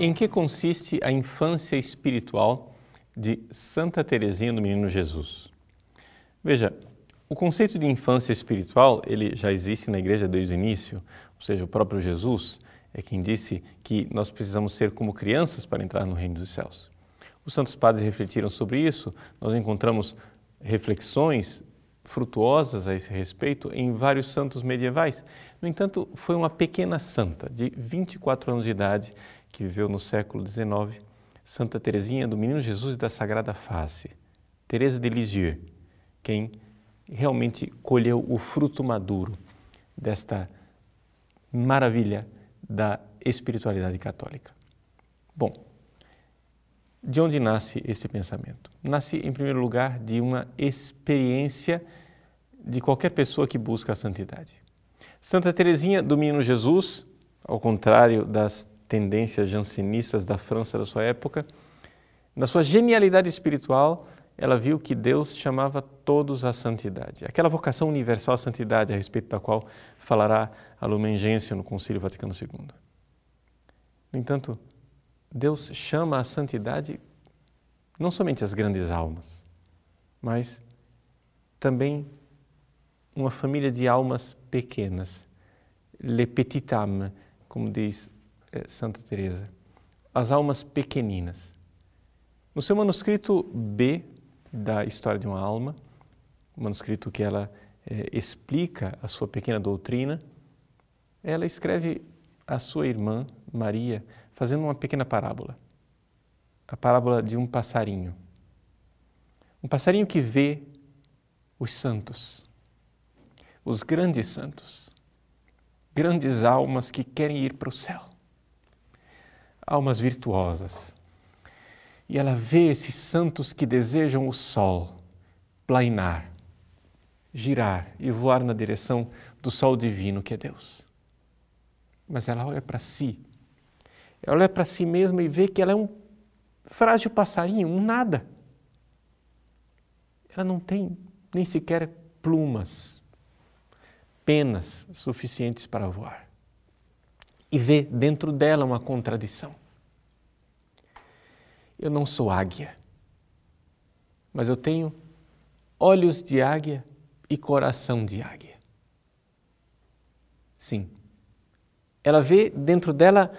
Em que consiste a infância espiritual de Santa Teresinha do Menino Jesus? Veja, o conceito de infância espiritual, ele já existe na igreja desde o início, ou seja, o próprio Jesus é quem disse que nós precisamos ser como crianças para entrar no reino dos céus. Os santos padres refletiram sobre isso, nós encontramos reflexões frutuosas a esse respeito em vários santos medievais. No entanto, foi uma pequena santa de 24 anos de idade que viveu no século XIX, Santa Teresinha do Menino Jesus da Sagrada Face, Teresa de Lisieux, quem realmente colheu o fruto maduro desta maravilha da espiritualidade católica. Bom, de onde nasce esse pensamento? Nasce, em primeiro lugar, de uma experiência de qualquer pessoa que busca a santidade. Santa Teresinha do Menino Jesus, ao contrário das tendências jansenistas da França da sua época, na sua genialidade espiritual, ela viu que Deus chamava todos à santidade. Aquela vocação universal à santidade a respeito da qual falará a Lumen Gentium no Concílio Vaticano II. No entanto, Deus chama à santidade não somente as grandes almas, mas também uma família de almas pequenas, le petit âme, como diz Santa Teresa, as almas pequeninas. No seu manuscrito B da História de uma Alma, manuscrito que ela eh, explica a sua pequena doutrina, ela escreve a sua irmã Maria fazendo uma pequena parábola, a parábola de um passarinho. Um passarinho que vê os santos, os grandes santos, grandes almas que querem ir para o céu almas virtuosas. E ela vê esses santos que desejam o sol plainar, girar e voar na direção do sol divino que é Deus. Mas ela olha para si, ela olha para si mesma e vê que ela é um frágil passarinho, um nada. Ela não tem nem sequer plumas, penas suficientes para voar e vê dentro dela uma contradição. Eu não sou águia, mas eu tenho olhos de águia e coração de águia. Sim, ela vê dentro dela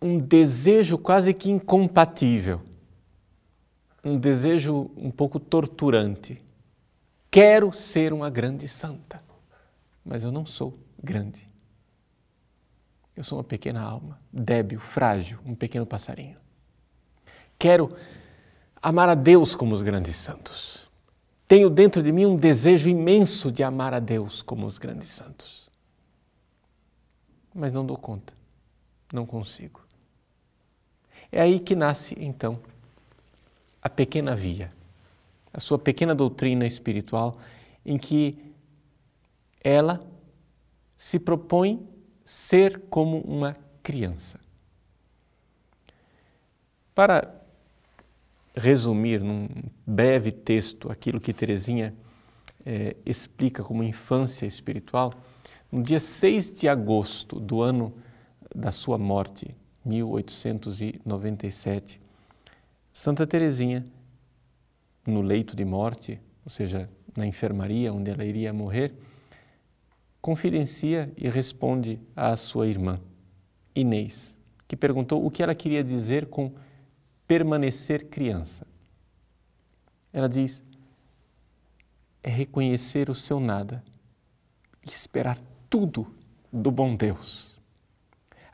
um desejo quase que incompatível, um desejo um pouco torturante. Quero ser uma grande santa, mas eu não sou grande. Eu sou uma pequena alma, débil, frágil, um pequeno passarinho. Quero amar a Deus como os grandes santos. Tenho dentro de mim um desejo imenso de amar a Deus como os grandes santos. Mas não dou conta, não consigo. É aí que nasce, então, a pequena via, a sua pequena doutrina espiritual, em que ela se propõe ser como uma criança. Para resumir num breve texto aquilo que Teresinha é, explica como infância espiritual, no dia 6 de agosto do ano da sua morte, 1897, Santa Teresinha, no leito de morte, ou seja, na enfermaria onde ela iria morrer, confidencia e responde à sua irmã, Inês, que perguntou o que ela queria dizer com permanecer criança. Ela diz: é reconhecer o seu nada e esperar tudo do bom Deus,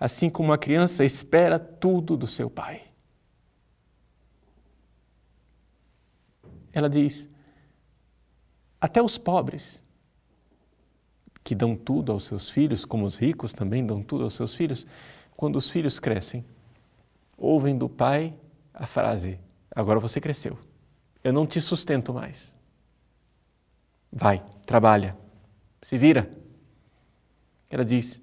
assim como a criança espera tudo do seu pai. Ela diz: até os pobres que dão tudo aos seus filhos, como os ricos também dão tudo aos seus filhos, quando os filhos crescem, ouvem do pai a frase: Agora você cresceu, eu não te sustento mais. Vai, trabalha, se vira. Ela diz: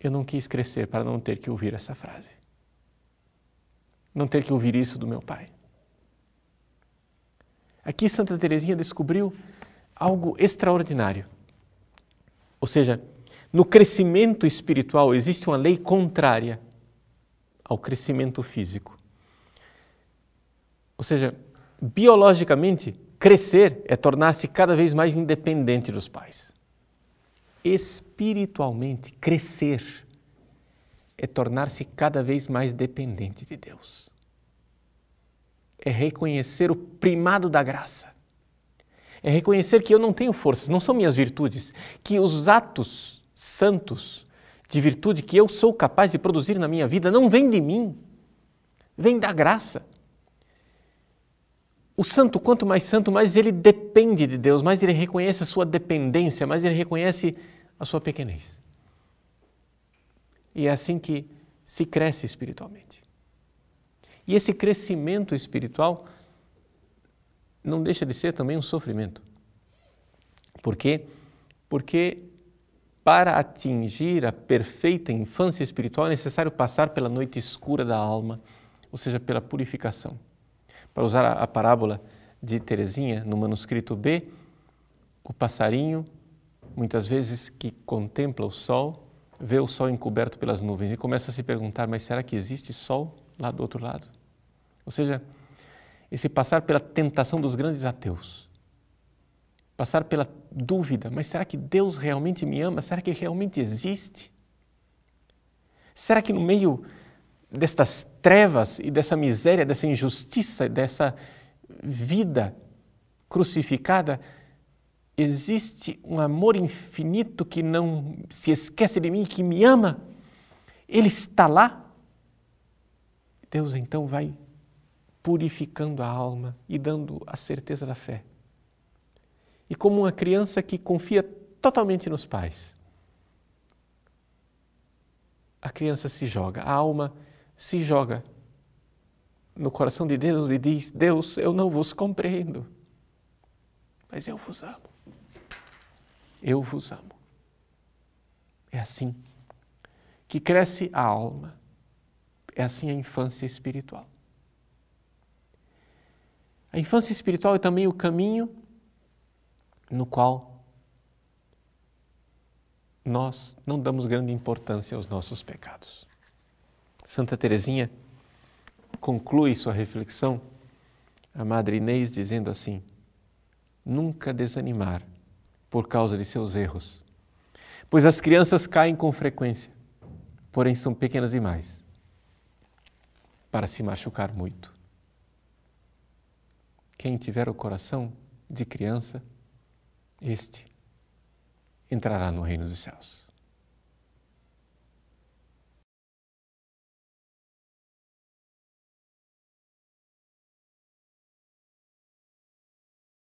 Eu não quis crescer para não ter que ouvir essa frase, não ter que ouvir isso do meu pai. Aqui Santa Teresinha descobriu algo extraordinário. Ou seja, no crescimento espiritual existe uma lei contrária ao crescimento físico. Ou seja, biologicamente, crescer é tornar-se cada vez mais independente dos pais. Espiritualmente, crescer é tornar-se cada vez mais dependente de Deus. É reconhecer o primado da graça. É reconhecer que eu não tenho forças, não são minhas virtudes, que os atos santos de virtude que eu sou capaz de produzir na minha vida não vêm de mim, vem da graça. O santo, quanto mais santo, mais ele depende de Deus, mais ele reconhece a sua dependência, mais ele reconhece a sua pequenez. E é assim que se cresce espiritualmente. E esse crescimento espiritual não deixa de ser também um sofrimento. Por quê? Porque para atingir a perfeita infância espiritual é necessário passar pela noite escura da alma, ou seja, pela purificação. Para usar a parábola de Teresinha no manuscrito B, o passarinho, muitas vezes que contempla o sol, vê o sol encoberto pelas nuvens e começa a se perguntar: mas será que existe sol lá do outro lado? Ou seja, esse passar pela tentação dos grandes ateus passar pela dúvida: mas será que Deus realmente me ama? Será que Ele realmente existe? Será que no meio destas trevas e dessa miséria, dessa injustiça, dessa vida crucificada, existe um amor infinito que não se esquece de mim, que me ama? Ele está lá? Deus então vai purificando a alma e dando a certeza da fé e como uma criança que confia totalmente nos pais. A criança se joga, a alma se joga no coração de Deus e diz: Deus, eu não vos compreendo, mas eu vos amo. Eu vos amo. É assim que cresce a alma, é assim a infância espiritual. A infância espiritual é também o caminho no qual nós não damos grande importância aos nossos pecados. Santa Teresinha conclui sua reflexão, a Madre Inês, dizendo assim: nunca desanimar por causa de seus erros, pois as crianças caem com frequência, porém são pequenas demais para se machucar muito. Quem tiver o coração de criança, este entrará no reino dos céus.